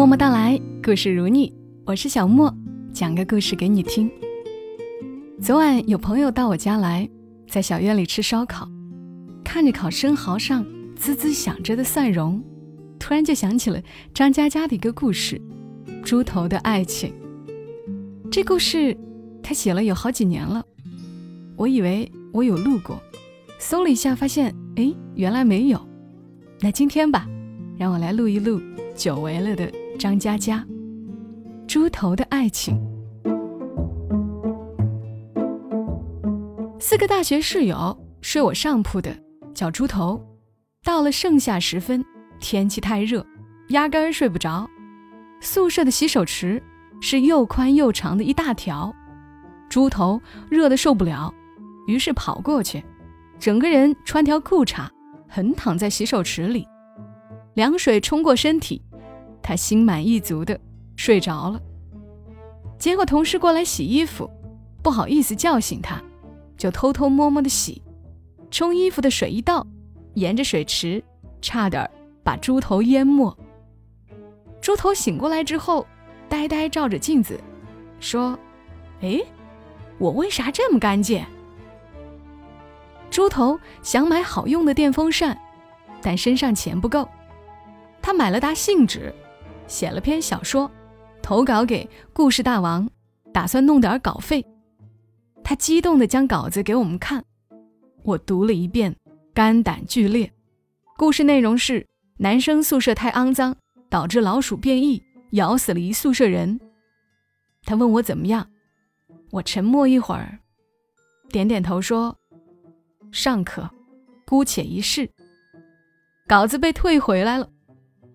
默默到来，故事如你，我是小莫，讲个故事给你听。昨晚有朋友到我家来，在小院里吃烧烤，看着烤生蚝上滋滋响着的蒜蓉，突然就想起了张嘉佳的一个故事《猪头的爱情》。这故事他写了有好几年了，我以为我有录过，搜了一下发现，哎，原来没有。那今天吧，让我来录一录久违了的。张嘉佳，猪头的爱情。四个大学室友睡我上铺的叫猪头。到了盛夏时分，天气太热，压根儿睡不着。宿舍的洗手池是又宽又长的一大条，猪头热得受不了，于是跑过去，整个人穿条裤衩，横躺在洗手池里，凉水冲过身体。他心满意足的睡着了，结果同事过来洗衣服，不好意思叫醒他，就偷偷摸摸的洗，冲衣服的水一倒，沿着水池，差点把猪头淹没。猪头醒过来之后，呆呆照着镜子，说：“哎，我为啥这么干净？”猪头想买好用的电风扇，但身上钱不够，他买了沓信纸。写了篇小说，投稿给故事大王，打算弄点稿费。他激动地将稿子给我们看，我读了一遍，肝胆俱裂。故事内容是男生宿舍太肮脏，导致老鼠变异，咬死了一宿舍人。他问我怎么样，我沉默一会儿，点点头说：“尚可，姑且一试。”稿子被退回来了。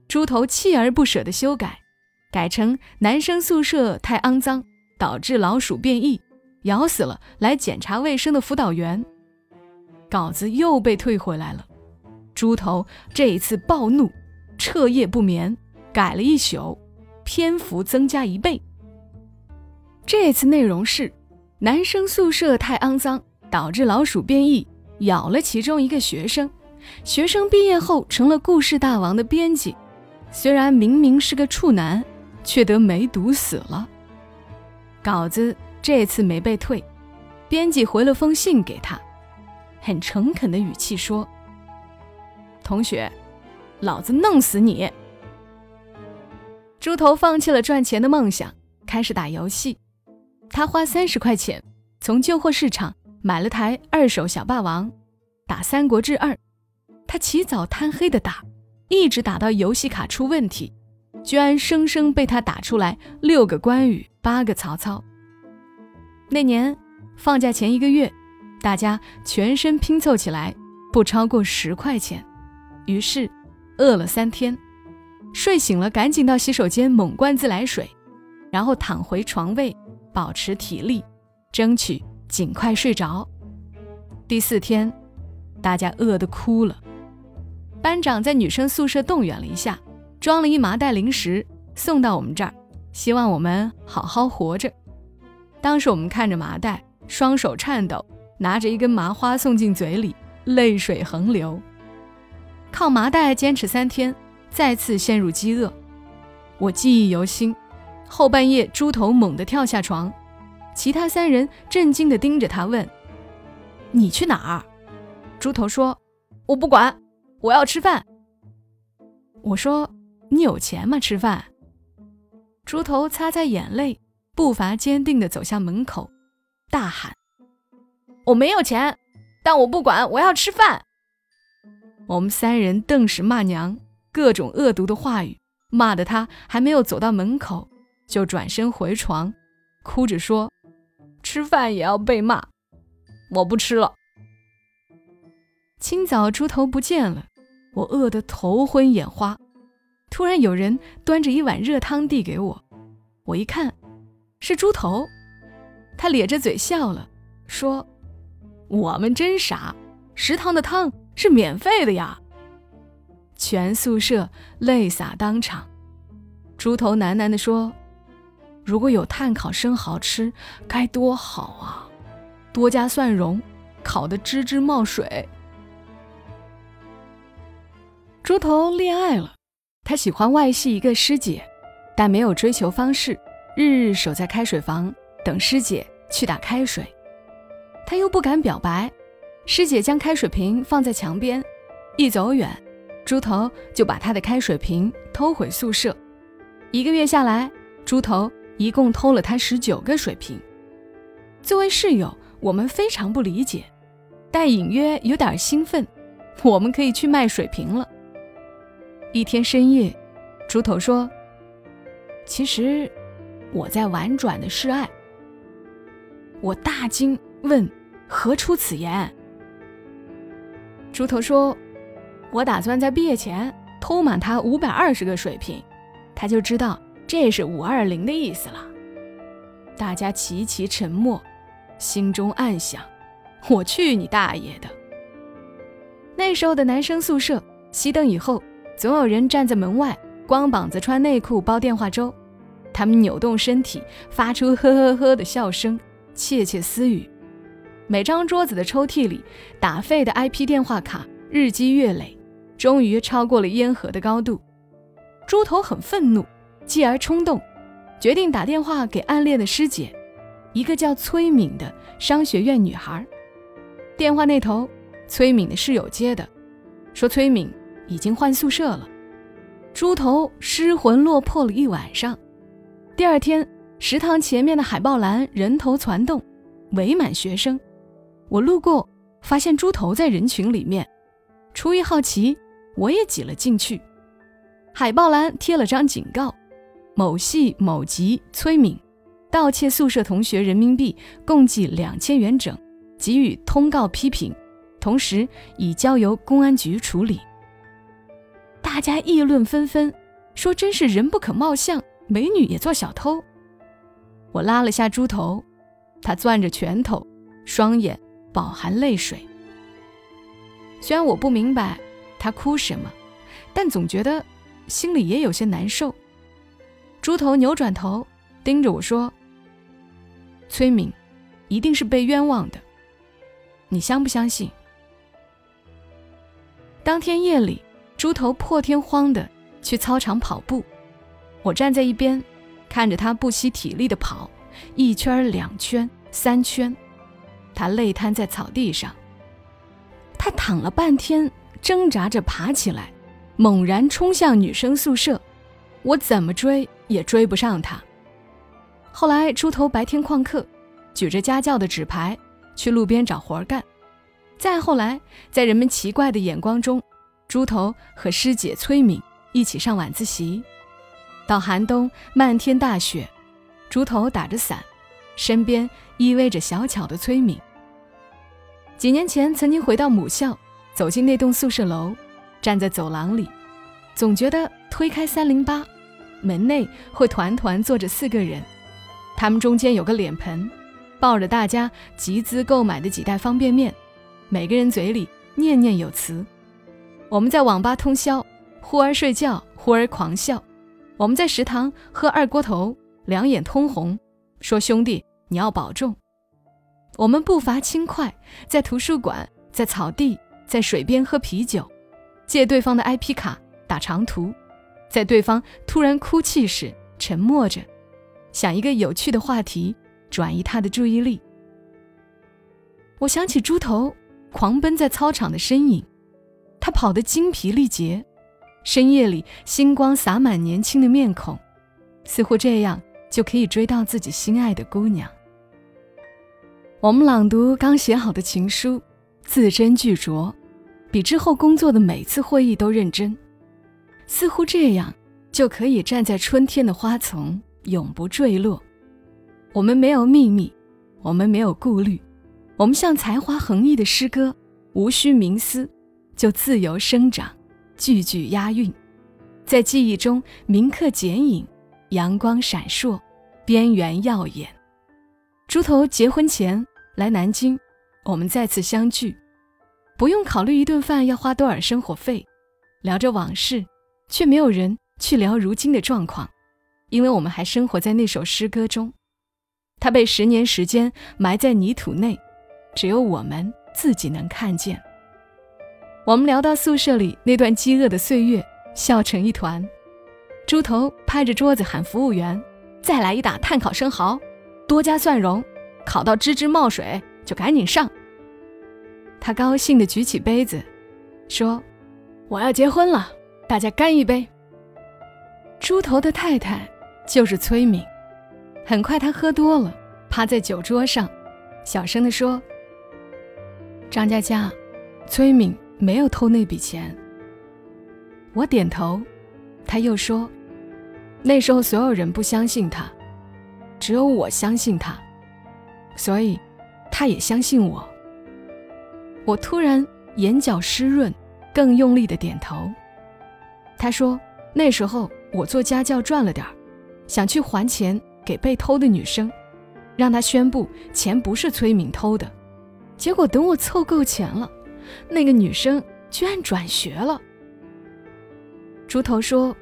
猪头锲而不舍地修改，改成男生宿舍太肮脏，导致老鼠变异，咬死了来检查卫生的辅导员。稿子又被退回来了。猪头这一次暴怒，彻夜不眠，改了一宿，篇幅增加一倍。这次内容是：男生宿舍太肮脏，导致老鼠变异，咬了其中一个学生。学生毕业后成了故事大王的编辑。虽然明明是个处男，却得梅毒死了。稿子这次没被退，编辑回了封信给他，很诚恳的语气说：“同学，老子弄死你！”猪头放弃了赚钱的梦想，开始打游戏。他花三十块钱从旧货市场买了台二手小霸王，打《三国志二》，他起早贪黑的打。一直打到游戏卡出问题，居然生生被他打出来六个关羽，八个曹操。那年放假前一个月，大家全身拼凑起来不超过十块钱，于是饿了三天，睡醒了赶紧到洗手间猛灌自来水，然后躺回床位保持体力，争取尽快睡着。第四天，大家饿得哭了。班长在女生宿舍动员了一下，装了一麻袋零食送到我们这儿，希望我们好好活着。当时我们看着麻袋，双手颤抖，拿着一根麻花送进嘴里，泪水横流。靠麻袋坚持三天，再次陷入饥饿。我记忆犹新，后半夜猪头猛地跳下床，其他三人震惊地盯着他问：“你去哪儿？”猪头说：“我不管。”我要吃饭。我说：“你有钱吗？吃饭。”猪头擦擦眼泪，步伐坚定地走向门口，大喊：“我没有钱，但我不管，我要吃饭。”我们三人顿时骂娘，各种恶毒的话语，骂得他还没有走到门口，就转身回床，哭着说：“吃饭也要被骂，我不吃了。”清早，猪头不见了。我饿得头昏眼花，突然有人端着一碗热汤递给我，我一看，是猪头，他咧着嘴笑了，说：“我们真傻，食堂的汤是免费的呀。”全宿舍泪洒当场。猪头喃喃地说：“如果有炭烤生蚝吃，该多好啊！多加蒜蓉，烤得吱吱冒水。”猪头恋爱了，他喜欢外系一个师姐，但没有追求方式，日日守在开水房等师姐去打开水。他又不敢表白，师姐将开水瓶放在墙边，一走远，猪头就把他的开水瓶偷回宿舍。一个月下来，猪头一共偷了他十九个水瓶。作为室友，我们非常不理解，但隐约有点兴奋，我们可以去卖水瓶了。一天深夜，猪头说：“其实我在婉转的示爱。”我大惊，问：“何出此言？”猪头说：“我打算在毕业前偷满他五百二十个水瓶，他就知道这是五二零的意思了。”大家齐齐沉默。心中暗想：“我去你大爷的！”那时候的男生宿舍，熄灯以后，总有人站在门外，光膀子穿内裤煲电话粥。他们扭动身体，发出呵呵呵的笑声，窃窃私语。每张桌子的抽屉里，打废的 IP 电话卡日积月累，终于超过了烟盒的高度。猪头很愤怒，继而冲动，决定打电话给暗恋的师姐。一个叫崔敏的商学院女孩，电话那头，崔敏的室友接的，说崔敏已经换宿舍了。猪头失魂落魄了一晚上。第二天，食堂前面的海报栏人头攒动，围满学生。我路过，发现猪头在人群里面，出于好奇，我也挤了进去。海报栏贴了张警告：某系某级崔敏。盗窃宿舍同学人民币共计两千元整，给予通告批评，同时已交由公安局处理。大家议论纷纷，说真是人不可貌相，美女也做小偷。我拉了下猪头，他攥着拳头，双眼饱含泪水。虽然我不明白他哭什么，但总觉得心里也有些难受。猪头扭转头盯着我说。崔敏，一定是被冤枉的，你相不相信？当天夜里，猪头破天荒的去操场跑步，我站在一边，看着他不惜体力的跑，一圈、两圈、三圈，他累瘫在草地上。他躺了半天，挣扎着爬起来，猛然冲向女生宿舍，我怎么追也追不上他。后来，猪头白天旷课，举着家教的纸牌去路边找活干。再后来，在人们奇怪的眼光中，猪头和师姐崔敏一起上晚自习。到寒冬，漫天大雪，猪头打着伞，身边依偎着小巧的崔敏。几年前，曾经回到母校，走进那栋宿舍楼，站在走廊里，总觉得推开三零八，门内会团团坐着四个人。他们中间有个脸盆，抱着大家集资购买的几袋方便面，每个人嘴里念念有词。我们在网吧通宵，忽而睡觉，忽而狂笑。我们在食堂喝二锅头，两眼通红，说兄弟你要保重。我们步伐轻快，在图书馆，在草地，在水边喝啤酒，借对方的 IP 卡打长途，在对方突然哭泣时沉默着。想一个有趣的话题，转移他的注意力。我想起猪头狂奔在操场的身影，他跑得精疲力竭。深夜里，星光洒满年轻的面孔，似乎这样就可以追到自己心爱的姑娘。我们朗读刚写好的情书，字斟句酌，比之后工作的每次会议都认真。似乎这样就可以站在春天的花丛。永不坠落。我们没有秘密，我们没有顾虑，我们像才华横溢的诗歌，无需冥思，就自由生长，句句押韵，在记忆中铭刻剪影，阳光闪烁，边缘耀眼。猪头结婚前来南京，我们再次相聚，不用考虑一顿饭要花多少生活费，聊着往事，却没有人去聊如今的状况。因为我们还生活在那首诗歌中，它被十年时间埋在泥土内，只有我们自己能看见。我们聊到宿舍里那段饥饿的岁月，笑成一团。猪头拍着桌子喊服务员：“再来一打炭烤生蚝，多加蒜蓉，烤到吱吱冒水就赶紧上。”他高兴地举起杯子，说：“我要结婚了，大家干一杯。”猪头的太太就是崔敏。很快，他喝多了，趴在酒桌上，小声地说：“张佳佳，崔敏没有偷那笔钱。”我点头，他又说：“那时候所有人不相信他，只有我相信他，所以他也相信我。”我突然眼角湿润，更用力的点头。他说：“那时候我做家教赚了点儿，想去还钱给被偷的女生，让他宣布钱不是崔敏偷的。结果等我凑够钱了，那个女生居然转学了。”猪头说：“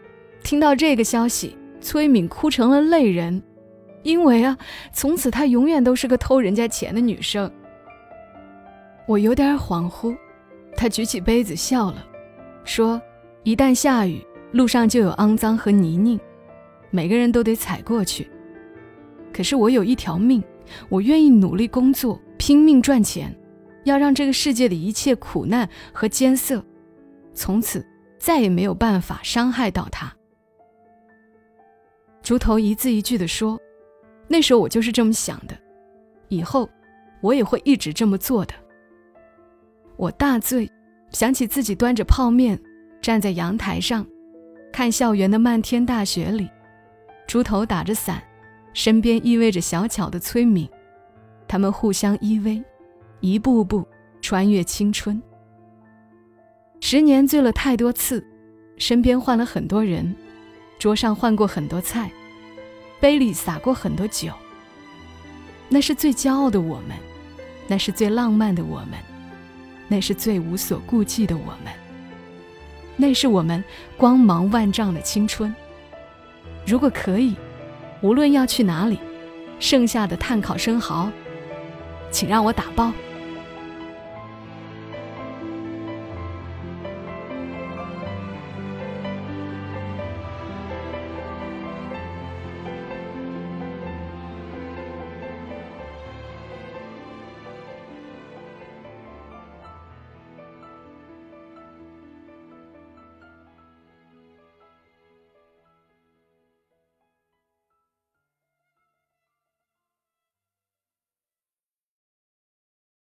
听到这个消息，崔敏哭成了泪人，因为啊，从此她永远都是个偷人家钱的女生。”我有点恍惚，他举起杯子笑了，说：“一旦下雨，路上就有肮脏和泥泞，每个人都得踩过去。可是我有一条命，我愿意努力工作，拼命赚钱，要让这个世界的一切苦难和艰涩，从此。”再也没有办法伤害到他。猪头一字一句地说：“那时候我就是这么想的，以后我也会一直这么做的。”我大醉，想起自己端着泡面站在阳台上，看校园的漫天大雪里，猪头打着伞，身边依偎着小巧的崔敏，他们互相依偎，一步步穿越青春。十年醉了太多次，身边换了很多人，桌上换过很多菜，杯里洒过很多酒。那是最骄傲的我们，那是最浪漫的我们，那是最无所顾忌的我们，那是我们光芒万丈的青春。如果可以，无论要去哪里，剩下的炭烤生蚝，请让我打包。